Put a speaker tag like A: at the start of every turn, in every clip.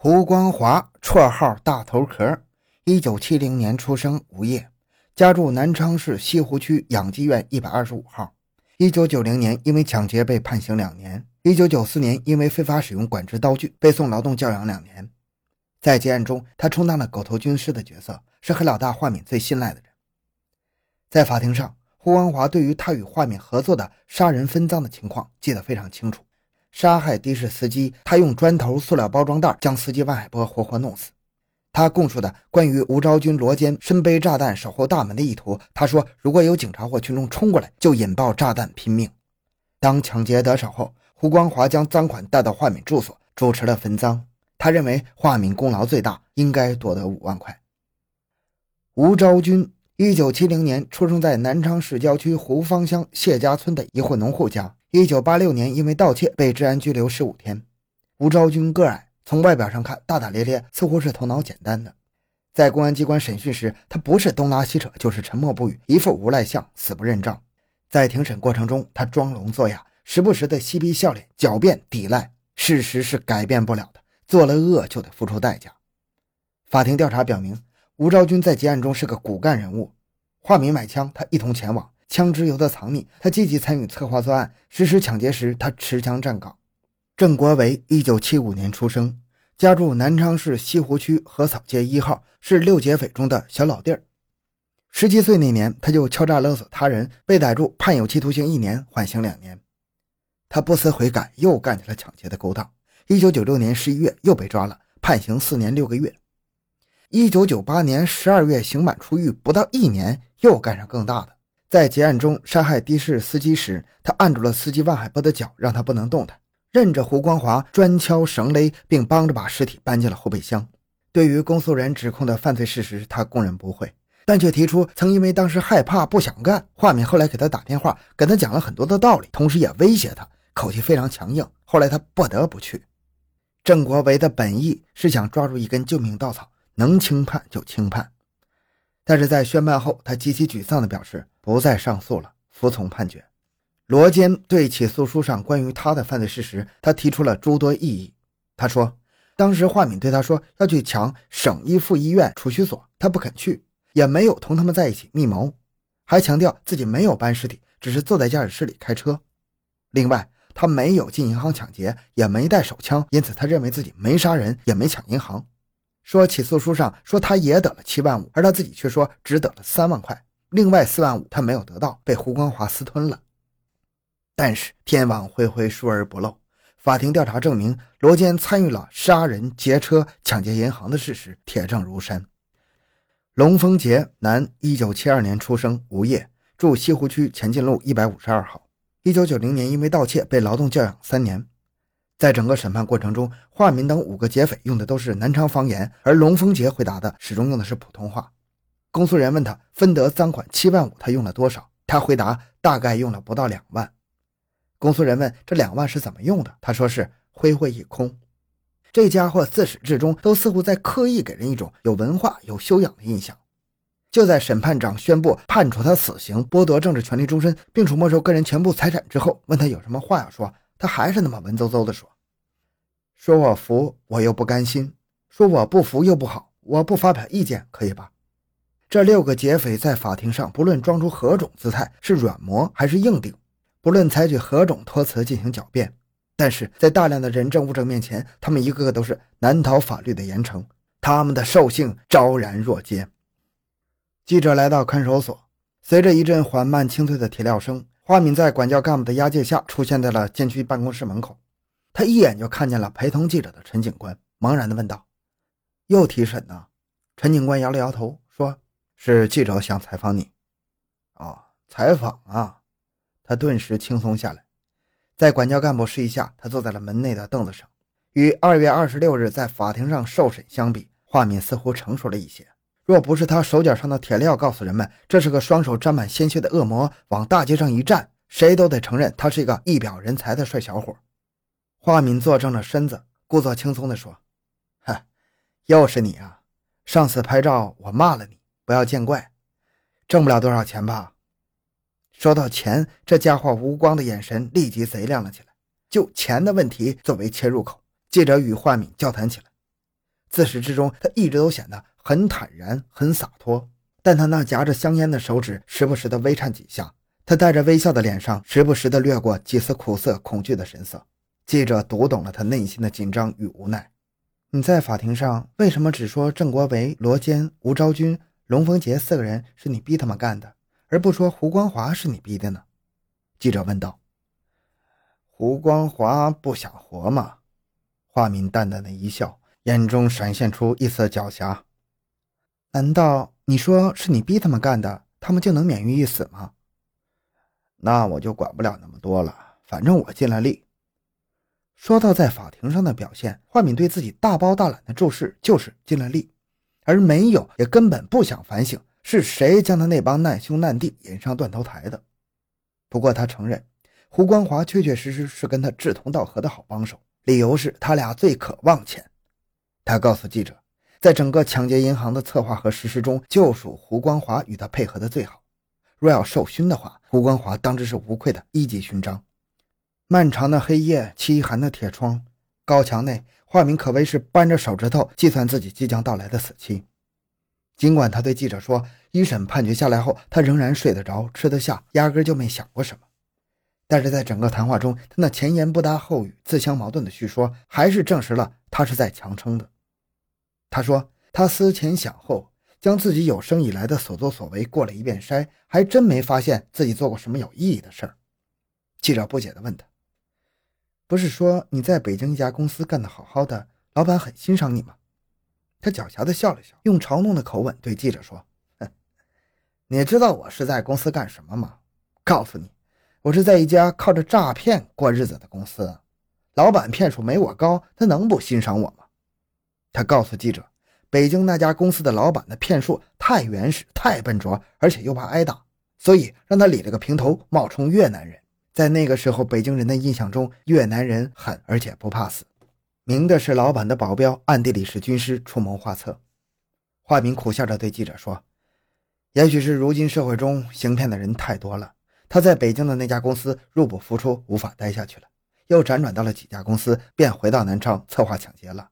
A: 胡光华，绰号大头壳，一九七零年出生，无业，家住南昌市西湖区养鸡院一百二十五号。一九九零年因为抢劫被判刑两年。一九九四年因为非法使用管制刀具被送劳动教养两年。在结案中，他充当了狗头军师的角色，是黑老大华敏最信赖的人。在法庭上，胡光华对于他与华敏合作的杀人分赃的情况记得非常清楚。杀害的士司机，他用砖头、塑料包装袋将司机万海波活活弄死。他供述的关于吴昭君罗坚身背炸弹守候大门的意图，他说：“如果有警察或群众冲过来，就引爆炸弹拼命。”当抢劫得手后，胡光华将赃款带到华敏住所，主持了分赃。他认为华敏功劳最大，应该夺得五万块。吴昭君，一九七零年出生在南昌市郊区胡方乡谢家村的一户农户家。一九八六年，因为盗窃被治安拘留十五天。吴昭君个矮，从外表上看大大咧咧，似乎是头脑简单的。在公安机关审讯时，他不是东拉西扯，就是沉默不语，一副无赖相，死不认账。在庭审过程中，他装聋作哑，时不时的嬉皮笑脸，狡辩抵赖。事实是改变不了的，做了恶就得付出代价。法庭调查表明，吴昭君在结案中是个骨干人物。化名买枪，他一同前往。枪支由他藏匿，他积极参与策划作案。实施抢劫时，他持枪站岗。郑国维，一九七五年出生，家住南昌市西湖区河草街一号，是六劫匪中的小老弟儿。十七岁那年，他就敲诈勒索他人，被逮住，判有期徒刑一年，缓刑两年。他不思悔改，又干起了抢劫的勾当。一九九六年十一月，又被抓了，判刑四年六个月。一九九八年十二月，刑满出狱，不到一年，又干上更大的。在结案中杀害的士司机时，他按住了司机万海波的脚，让他不能动弹，任着胡光华专敲绳勒，并帮着把尸体搬进了后备箱。对于公诉人指控的犯罪事实，他供认不讳，但却提出曾因为当时害怕不想干。华敏后来给他打电话，跟他讲了很多的道理，同时也威胁他，口气非常强硬。后来他不得不去。郑国维的本意是想抓住一根救命稻草，能轻判就轻判。但是在宣判后，他极其沮丧地表示不再上诉了，服从判决。罗坚对起诉书上关于他的犯罪事实，他提出了诸多异议。他说，当时华敏对他说要去抢省一附医院储蓄所，他不肯去，也没有同他们在一起密谋，还强调自己没有搬尸体，只是坐在驾驶室里开车。另外，他没有进银行抢劫，也没带手枪，因此他认为自己没杀人，也没抢银行。说起诉书上说他也得了七万五，而他自己却说只得了三万块，另外四万五他没有得到，被胡光华私吞了。但是天网恢恢，疏而不漏，法庭调查证明罗坚参与了杀人、劫车、抢劫银行的事实，铁证如山。龙丰杰，男，一九七二年出生，无业，住西湖区前进路一百五十二号。一九九零年因为盗窃被劳动教养三年。在整个审判过程中，华民等五个劫匪用的都是南昌方言，而龙丰杰回答的始终用的是普通话。公诉人问他分得赃款七万五，他用了多少？他回答大概用了不到两万。公诉人问这两万是怎么用的？他说是挥霍一空。这家伙自始至终都似乎在刻意给人一种有文化、有修养的印象。就在审判长宣布判处他死刑，剥夺政治权利终身，并处没收个人全部财产之后，问他有什么话要说。他还是那么文绉绉地说：“说我服，我又不甘心；说我不服又不好，我不发表意见，可以吧？”这六个劫匪在法庭上，不论装出何种姿态，是软磨还是硬顶，不论采取何种托词进行狡辩，但是在大量的人证物证面前，他们一个个都是难逃法律的严惩，他们的兽性昭然若揭。记者来到看守所，随着一阵缓慢清脆的铁镣声。华敏在管教干部的押解下，出现在了监区办公室门口。他一眼就看见了陪同记者的陈警官，茫然地问道：“又提审呢？”陈警官摇了摇头，：“是记者想采访你。”“哦，采访啊！”他顿时轻松下来。在管教干部示意下，他坐在了门内的凳子上。与二月二十六日在法庭上受审相比，华敏似乎成熟了一些。若不是他手脚上的铁镣告诉人们，这是个双手沾满鲜血的恶魔，往大街上一站，谁都得承认他是一个一表人才的帅小伙。华敏坐正了身子，故作轻松地说：“嗨，又是你啊！上次拍照我骂了你，不要见怪。挣不了多少钱吧？”说到钱，这家伙无光的眼神立即贼亮了起来。就钱的问题作为切入口，记者与华敏交谈起来。自始至终，他一直都显得很坦然、很洒脱。但他那夹着香烟的手指时不时的微颤几下，他带着微笑的脸上时不时的掠过几丝苦涩、恐惧的神色。记者读懂了他内心的紧张与无奈。你在法庭上为什么只说郑国维、罗坚、吴昭君、龙凤杰四个人是你逼他们干的，而不说胡光华是你逼的呢？记者问道。
B: 胡光华不想活吗？华敏淡淡的一笑，眼中闪现出一丝狡黠。
A: 难道你说是你逼他们干的，他们就能免于一死吗？
B: 那我就管不了那么多了，反正我尽了力。
A: 说到在法庭上的表现，华敏对自己大包大揽的注释就是尽了力，而没有也根本不想反省是谁将他那帮难兄难弟引上断头台的。不过他承认，胡光华确确实实是跟他志同道合的好帮手，理由是他俩最渴望钱。他告诉记者，在整个抢劫银行的策划和实施中，就属胡光华与他配合的最好。若要授勋的话，胡光华当之是无愧的一级勋章。漫长的黑夜，凄寒的铁窗，高墙内，华明可谓是扳着手指头计算自己即将到来的死期。尽管他对记者说，一审判决下来后，他仍然睡得着、吃得下，压根就没想过什么。但是在整个谈话中，他那前言不搭后语、自相矛盾的叙说，还是证实了他是在强撑的。他说，他思前想后，将自己有生以来的所作所为过了一遍筛，还真没发现自己做过什么有意义的事儿。记者不解地问他。不是说你在北京一家公司干得好好的，老板很欣赏你吗？他狡黠地笑了笑，用嘲弄的口吻对记者说：“哼，你知道我是在公司干什么吗？告诉你，我是在一家靠着诈骗过日子的公司。老板骗术没我高，他能不欣赏我吗？”他告诉记者：“北京那家公司的老板的骗术太原始、太笨拙，而且又怕挨打，所以让他理了个平头，冒充越南人。”在那个时候，北京人的印象中，越南人狠而且不怕死，明的是老板的保镖，暗地里是军师出谋划策。华明苦笑着对记者说：“也许是如今社会中行骗的人太多了，他在北京的那家公司入不敷出，无法待下去了，又辗转到了几家公司，便回到南昌策划抢劫了。”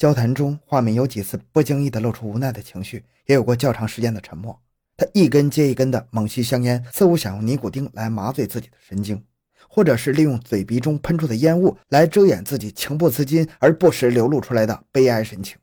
A: 交谈中，华明有几次不经意地露出无奈的情绪，也有过较长时间的沉默。他一根接一根的猛吸香烟，似乎想用尼古丁来麻醉自己的神经，或者是利用嘴鼻中喷出的烟雾来遮掩自己情不自禁而不时流露出来的悲哀神情。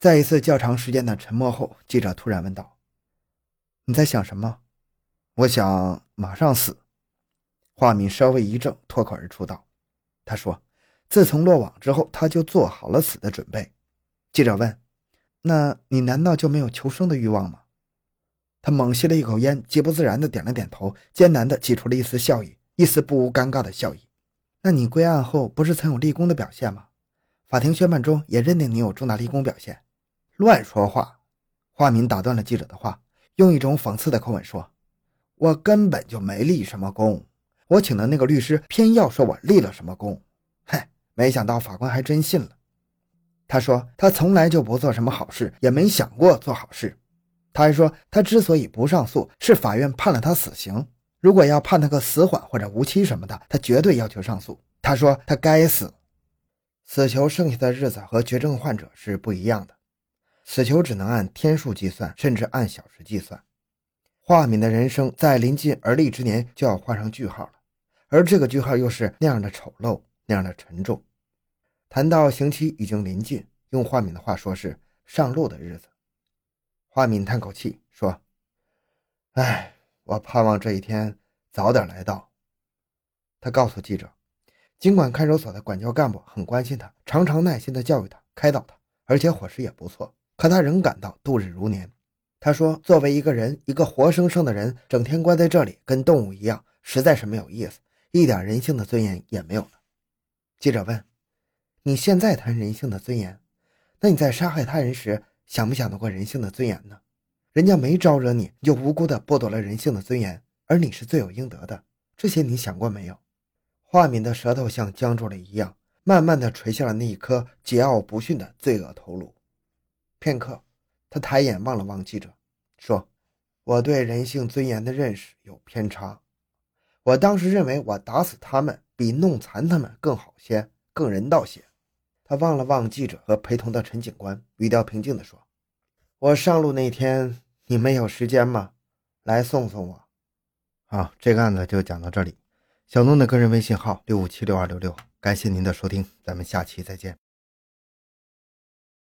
A: 在一次较长时间的沉默后，记者突然问道：“你在想什么？”“
B: 我想马上死。”
A: 华敏稍微一怔，脱口而出道：“他说，自从落网之后，他就做好了死的准备。”记者问。那你难道就没有求生的欲望吗？他猛吸了一口烟，极不自然地点了点头，艰难地挤出了一丝笑意，一丝不无尴尬的笑意。那你归案后不是曾有立功的表现吗？法庭宣判中也认定你有重大立功表现。乱说话！华民打断了记者的话，用一种讽刺的口吻说：“我根本就没立什么功，我请的那个律师偏要说我立了什么功。嗨，没想到法官还真信了。”他说：“他从来就不做什么好事，也没想过做好事。他还说，他之所以不上诉，是法院判了他死刑。如果要判他个死缓或者无期什么的，他绝对要求上诉。他说他该死。死囚剩下的日子和绝症患者是不一样的，死囚只能按天数计算，甚至按小时计算。华敏的人生在临近而立之年就要画上句号了，而这个句号又是那样的丑陋，那样的沉重。”谈到刑期已经临近，用华敏的话说是上路的日子。华敏叹口气说：“哎，我盼望这一天早点来到。”他告诉记者，尽管看守所的管教干部很关心他，常常耐心地教育他、开导他，而且伙食也不错，可他仍感到度日如年。他说：“作为一个人，一个活生生的人，整天关在这里，跟动物一样，实在是没有意思，一点人性的尊严也没有了。”记者问。你现在谈人性的尊严，那你在杀害他人时想不想得过人性的尊严呢？人家没招惹你，就无辜的剥夺了人性的尊严，而你是罪有应得的。这些你想过没有？华敏的舌头像僵住了一样，慢慢的垂下了那一颗桀骜不驯的罪恶头颅。片刻，他抬眼望了望记者，说：“我对人性尊严的认识有偏差。我当时认为，我打死他们比弄残他们更好些，更人道些。”他望了望记者和陪同的陈警官，语调平静地说：“我上路那天，你们有时间吗？来送送我。”
B: 好，这个案子就讲到这里。小诺的个人微信号六五七六二六六，感谢您的收听，咱们下期再见。